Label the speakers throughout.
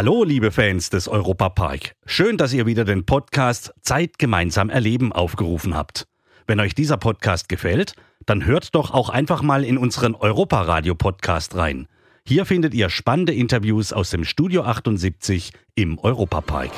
Speaker 1: Hallo, liebe Fans des Europapark. Schön, dass ihr wieder den Podcast Zeit gemeinsam erleben aufgerufen habt. Wenn euch dieser Podcast gefällt, dann hört doch auch einfach mal in unseren Europaradio-Podcast rein. Hier findet ihr spannende Interviews aus dem Studio 78 im Europapark.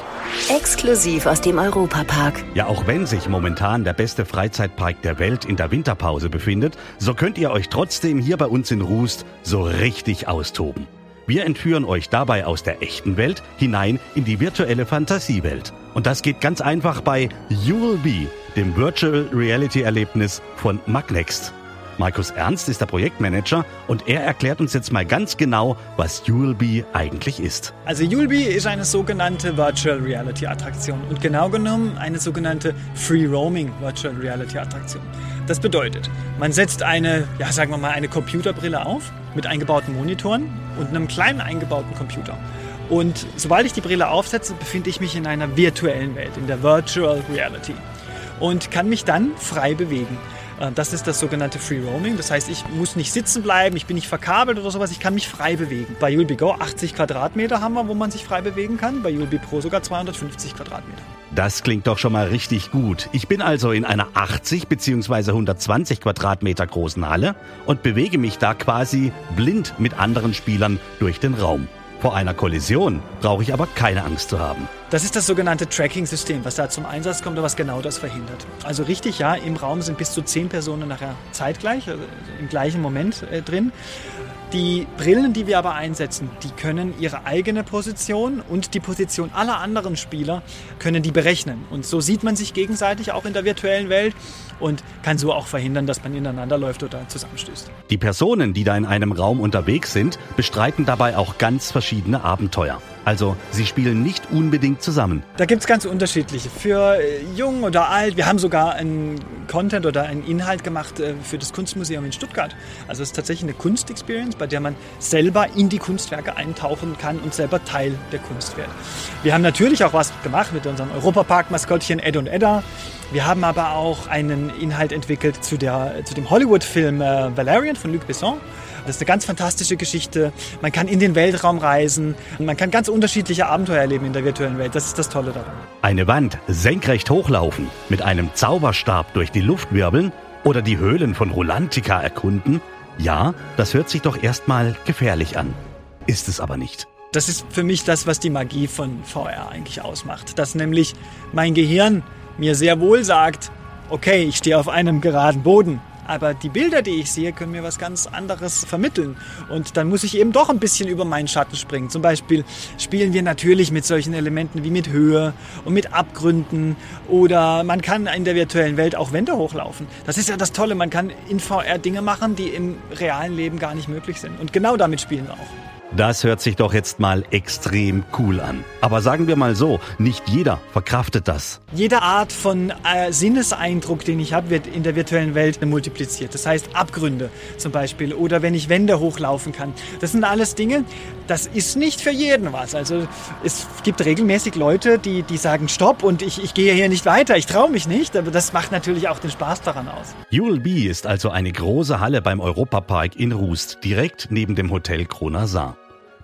Speaker 2: Exklusiv aus dem Europapark.
Speaker 1: Ja, auch wenn sich momentan der beste Freizeitpark der Welt in der Winterpause befindet, so könnt ihr euch trotzdem hier bei uns in Rust so richtig austoben. Wir entführen euch dabei aus der echten Welt hinein in die virtuelle Fantasiewelt. Und das geht ganz einfach bei You Will Be, dem Virtual Reality Erlebnis von Magnext. Markus Ernst ist der Projektmanager und er erklärt uns jetzt mal ganz genau, was Juleby eigentlich ist.
Speaker 3: Also Juleby ist eine sogenannte Virtual Reality Attraktion und genau genommen eine sogenannte Free Roaming Virtual Reality Attraktion. Das bedeutet, man setzt eine, ja sagen wir mal, eine Computerbrille auf mit eingebauten Monitoren und einem kleinen eingebauten Computer. Und sobald ich die Brille aufsetze, befinde ich mich in einer virtuellen Welt, in der Virtual Reality und kann mich dann frei bewegen. Äh, das ist das sogenannte Free Roaming. Das heißt, ich muss nicht sitzen bleiben, ich bin nicht verkabelt oder sowas, ich kann mich frei bewegen. Bei You'll Go 80 Quadratmeter haben wir, wo man sich frei bewegen kann, bei You'll Pro sogar 250 Quadratmeter.
Speaker 1: Das klingt doch schon mal richtig gut. Ich bin also in einer 80 bzw. 120 Quadratmeter großen Halle und bewege mich da quasi blind mit anderen Spielern durch den Raum. Vor einer Kollision brauche ich aber keine Angst zu haben.
Speaker 3: Das ist das sogenannte Tracking-System, was da zum Einsatz kommt und was genau das verhindert. Also richtig, ja, im Raum sind bis zu zehn Personen nachher zeitgleich, also im gleichen Moment äh, drin. Die Brillen, die wir aber einsetzen, die können ihre eigene Position und die Position aller anderen Spieler können die berechnen. Und so sieht man sich gegenseitig auch in der virtuellen Welt und kann so auch verhindern, dass man ineinander läuft oder zusammenstößt.
Speaker 1: Die Personen, die da in einem Raum unterwegs sind, bestreiten dabei auch ganz verschiedene Abenteuer. Also sie spielen nicht unbedingt zusammen.
Speaker 3: Da gibt es ganz unterschiedliche. Für äh, jung oder alt. Wir haben sogar einen Content oder einen Inhalt gemacht äh, für das Kunstmuseum in Stuttgart. Also es ist tatsächlich eine Kunstexperience, bei der man selber in die Kunstwerke eintauchen kann und selber Teil der Kunst wird. Wir haben natürlich auch was gemacht mit unserem Europapark-Maskottchen Ed und Edda. Wir haben aber auch einen Inhalt entwickelt zu, der, zu dem Hollywood-Film äh, Valerian von Luc Besson. Das ist eine ganz fantastische Geschichte. Man kann in den Weltraum reisen. Man kann ganz unterschiedliche Abenteuer erleben in der virtuellen Welt. Das ist das Tolle daran.
Speaker 1: Eine Wand senkrecht hochlaufen, mit einem Zauberstab durch die Luft wirbeln oder die Höhlen von Rolantica erkunden. Ja, das hört sich doch erstmal gefährlich an. Ist es aber nicht.
Speaker 3: Das ist für mich das, was die Magie von VR eigentlich ausmacht. Dass nämlich mein Gehirn mir sehr wohl sagt, okay, ich stehe auf einem geraden Boden aber die Bilder, die ich sehe, können mir was ganz anderes vermitteln. Und dann muss ich eben doch ein bisschen über meinen Schatten springen. Zum Beispiel spielen wir natürlich mit solchen Elementen wie mit Höhe und mit Abgründen. Oder man kann in der virtuellen Welt auch Wände hochlaufen. Das ist ja das Tolle. Man kann in VR Dinge machen, die im realen Leben gar nicht möglich sind. Und genau damit spielen wir auch.
Speaker 1: Das hört sich doch jetzt mal extrem cool an. Aber sagen wir mal so, nicht jeder verkraftet das.
Speaker 3: Jede Art von äh, Sinneseindruck, den ich habe, wird in der virtuellen Welt multipliziert. Das heißt Abgründe zum Beispiel oder wenn ich Wände hochlaufen kann. Das sind alles Dinge, das ist nicht für jeden was. Also es gibt regelmäßig Leute, die, die sagen Stopp und ich, ich gehe hier nicht weiter, ich traue mich nicht. Aber das macht natürlich auch den Spaß daran aus.
Speaker 1: Be ist also eine große Halle beim Europapark in Rust, direkt neben dem Hotel Kronasar.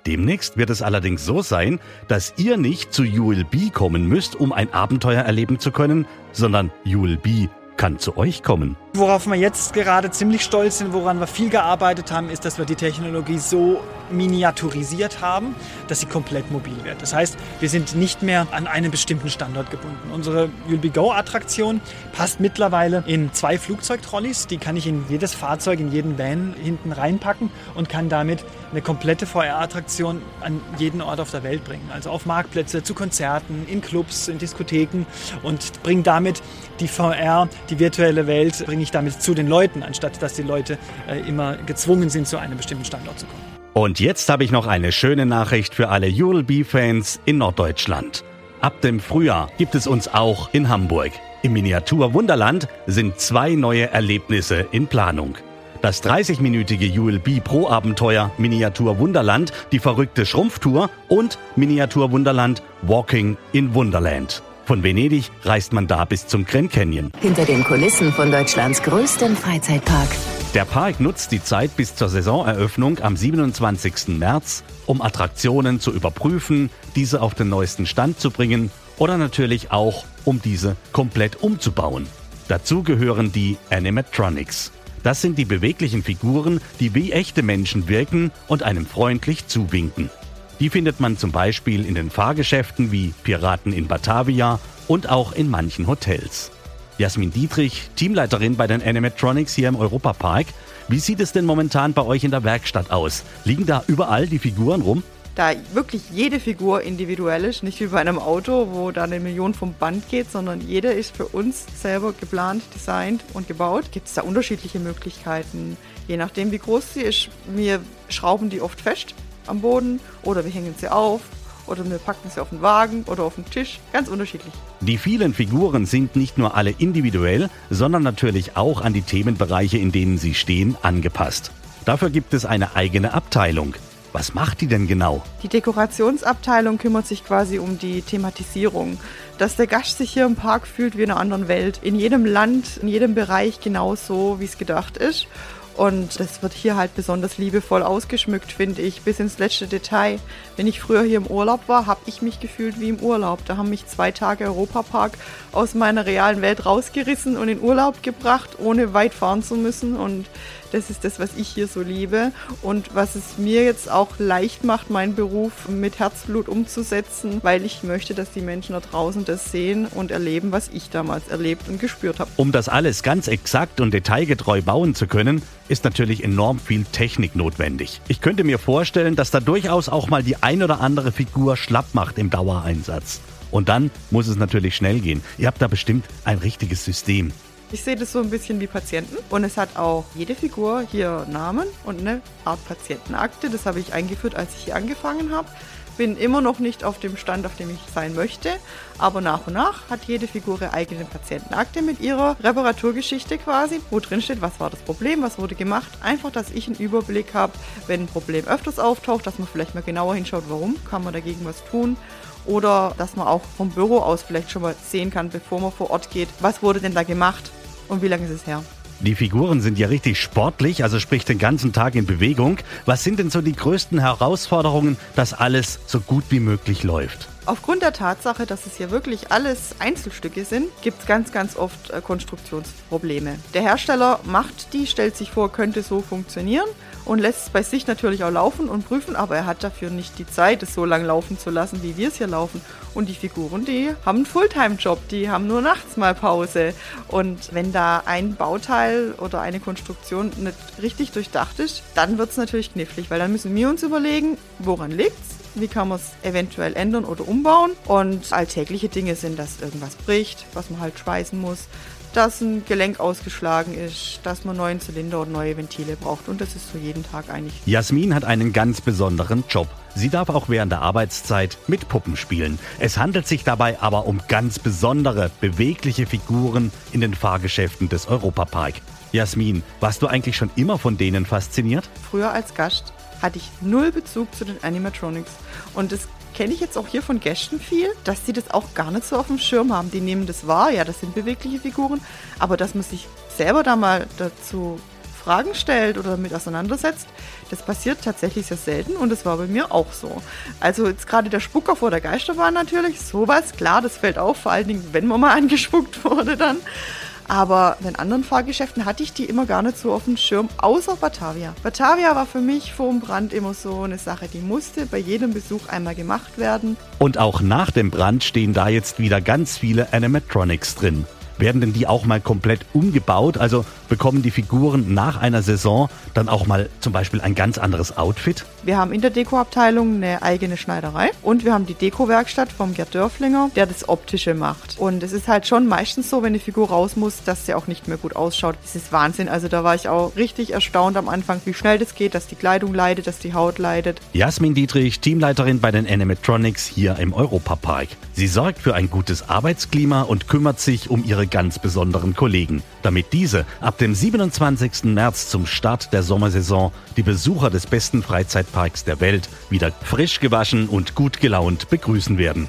Speaker 1: Demnächst wird es allerdings so sein, dass ihr nicht zu ULB kommen müsst, um ein Abenteuer erleben zu können, sondern ULB kann zu euch kommen.
Speaker 3: Worauf wir jetzt gerade ziemlich stolz sind, woran wir viel gearbeitet haben, ist, dass wir die Technologie so miniaturisiert haben, dass sie komplett mobil wird. Das heißt, wir sind nicht mehr an einen bestimmten Standort gebunden. Unsere You'll Be Go-Attraktion passt mittlerweile in zwei Flugzeugtrolleys. Die kann ich in jedes Fahrzeug, in jeden Van hinten reinpacken und kann damit eine komplette VR-Attraktion an jeden Ort auf der Welt bringen. Also auf Marktplätze, zu Konzerten, in Clubs, in Diskotheken und bringe damit die VR, die virtuelle Welt, bringe ich damit zu den Leuten, anstatt dass die Leute äh, immer gezwungen sind, zu einem bestimmten Standort zu kommen.
Speaker 1: Und jetzt habe ich noch eine schöne Nachricht für alle You'll Be-Fans in Norddeutschland. Ab dem Frühjahr gibt es uns auch in Hamburg. Im Miniatur Wunderland sind zwei neue Erlebnisse in Planung. Das 30-minütige ULB Pro Abenteuer Miniatur Wunderland, die verrückte Schrumpftour und Miniatur Wunderland Walking in Wunderland. Von Venedig reist man da bis zum Grand Canyon.
Speaker 2: Hinter den Kulissen von Deutschlands größtem Freizeitpark.
Speaker 1: Der Park nutzt die Zeit bis zur Saisoneröffnung am 27. März, um Attraktionen zu überprüfen, diese auf den neuesten Stand zu bringen oder natürlich auch, um diese komplett umzubauen. Dazu gehören die Animatronics. Das sind die beweglichen Figuren, die wie echte Menschen wirken und einem freundlich zuwinken. Die findet man zum Beispiel in den Fahrgeschäften wie Piraten in Batavia und auch in manchen Hotels. Jasmin Dietrich, Teamleiterin bei den Animatronics hier im Europapark. Wie sieht es denn momentan bei euch in der Werkstatt aus? Liegen da überall die Figuren rum?
Speaker 4: da wirklich jede Figur individuell ist, nicht wie bei einem Auto, wo da eine Million vom Band geht, sondern jeder ist für uns selber geplant, designt und gebaut, gibt es da unterschiedliche Möglichkeiten. Je nachdem, wie groß sie ist, wir schrauben die oft fest am Boden oder wir hängen sie auf oder wir packen sie auf den Wagen oder auf den Tisch. Ganz unterschiedlich.
Speaker 1: Die vielen Figuren sind nicht nur alle individuell, sondern natürlich auch an die Themenbereiche, in denen sie stehen, angepasst. Dafür gibt es eine eigene Abteilung. Was macht die denn genau?
Speaker 4: Die Dekorationsabteilung kümmert sich quasi um die Thematisierung, dass der Gast sich hier im Park fühlt wie in einer anderen Welt. In jedem Land, in jedem Bereich genauso, wie es gedacht ist. Und das wird hier halt besonders liebevoll ausgeschmückt, finde ich, bis ins letzte Detail. Wenn ich früher hier im Urlaub war, habe ich mich gefühlt wie im Urlaub. Da haben mich zwei Tage Europapark aus meiner realen Welt rausgerissen und in Urlaub gebracht, ohne weit fahren zu müssen. Und das ist das, was ich hier so liebe und was es mir jetzt auch leicht macht, meinen Beruf mit Herzblut umzusetzen, weil ich möchte, dass die Menschen da draußen das sehen und erleben, was ich damals erlebt und gespürt habe.
Speaker 1: Um das alles ganz exakt und detailgetreu bauen zu können, ist natürlich enorm viel Technik notwendig. Ich könnte mir vorstellen, dass da durchaus auch mal die ein oder andere Figur schlapp macht im Dauereinsatz. Und dann muss es natürlich schnell gehen. Ihr habt da bestimmt ein richtiges System.
Speaker 4: Ich sehe das so ein bisschen wie Patienten und es hat auch jede Figur hier Namen und eine Art Patientenakte. Das habe ich eingeführt, als ich hier angefangen habe. Bin immer noch nicht auf dem Stand, auf dem ich sein möchte, aber nach und nach hat jede Figur ihre eigene Patientenakte mit ihrer Reparaturgeschichte quasi, wo drin steht, was war das Problem, was wurde gemacht. Einfach, dass ich einen Überblick habe, wenn ein Problem öfters auftaucht, dass man vielleicht mal genauer hinschaut, warum, kann man dagegen was tun oder dass man auch vom Büro aus vielleicht schon mal sehen kann, bevor man vor Ort geht, was wurde denn da gemacht und wie lange ist es her?
Speaker 1: Die Figuren sind ja richtig sportlich, also sprich den ganzen Tag in Bewegung. Was sind denn so die größten Herausforderungen, dass alles so gut wie möglich läuft?
Speaker 4: Aufgrund der Tatsache, dass es hier wirklich alles Einzelstücke sind, gibt es ganz, ganz oft äh, Konstruktionsprobleme. Der Hersteller macht die, stellt sich vor, könnte so funktionieren und lässt es bei sich natürlich auch laufen und prüfen, aber er hat dafür nicht die Zeit, es so lang laufen zu lassen, wie wir es hier laufen. Und die Figuren, die haben einen Fulltime-Job, die haben nur nachts mal Pause. Und wenn da ein Bauteil oder eine Konstruktion nicht richtig durchdacht ist, dann wird es natürlich knifflig, weil dann müssen wir uns überlegen, woran liegt's? Wie kann man es eventuell ändern oder umbauen? Und alltägliche Dinge sind, dass irgendwas bricht, was man halt schweißen muss, dass ein Gelenk ausgeschlagen ist, dass man neuen Zylinder und neue Ventile braucht. Und das ist so jeden Tag eigentlich.
Speaker 1: Jasmin hat einen ganz besonderen Job. Sie darf auch während der Arbeitszeit mit Puppen spielen. Es handelt sich dabei aber um ganz besondere, bewegliche Figuren in den Fahrgeschäften des Europapark. Jasmin, warst du eigentlich schon immer von denen fasziniert?
Speaker 4: Früher als Gast hatte ich null Bezug zu den Animatronics. Und das kenne ich jetzt auch hier von Gästen viel, dass sie das auch gar nicht so auf dem Schirm haben. Die nehmen das wahr, ja, das sind bewegliche Figuren, aber dass man sich selber da mal dazu Fragen stellt oder damit auseinandersetzt, das passiert tatsächlich sehr selten und das war bei mir auch so. Also jetzt gerade der Spucker vor der Geisterbahn natürlich, sowas, klar, das fällt auf, vor allen Dingen, wenn man mal angespuckt wurde dann. Aber in den anderen Fahrgeschäften hatte ich die immer gar nicht so auf dem Schirm, außer Batavia. Batavia war für mich vor dem Brand immer so eine Sache, die musste bei jedem Besuch einmal gemacht werden.
Speaker 1: Und auch nach dem Brand stehen da jetzt wieder ganz viele Animatronics drin. Werden denn die auch mal komplett umgebaut? Also bekommen die Figuren nach einer Saison dann auch mal zum Beispiel ein ganz anderes Outfit?
Speaker 4: Wir haben in der Dekoabteilung eine eigene Schneiderei und wir haben die Dekowerkstatt vom Gerd Dörflinger, der das Optische macht. Und es ist halt schon meistens so, wenn die Figur raus muss, dass sie auch nicht mehr gut ausschaut. Das ist Wahnsinn. Also da war ich auch richtig erstaunt am Anfang, wie schnell das geht, dass die Kleidung leidet, dass die Haut leidet.
Speaker 1: Jasmin Dietrich, Teamleiterin bei den Animatronics hier im Europapark. Sie sorgt für ein gutes Arbeitsklima und kümmert sich um ihre ganz besonderen Kollegen, damit diese ab dem 27. März zum Start der Sommersaison die Besucher des besten Freizeitparks der Welt wieder frisch gewaschen und gut gelaunt begrüßen werden.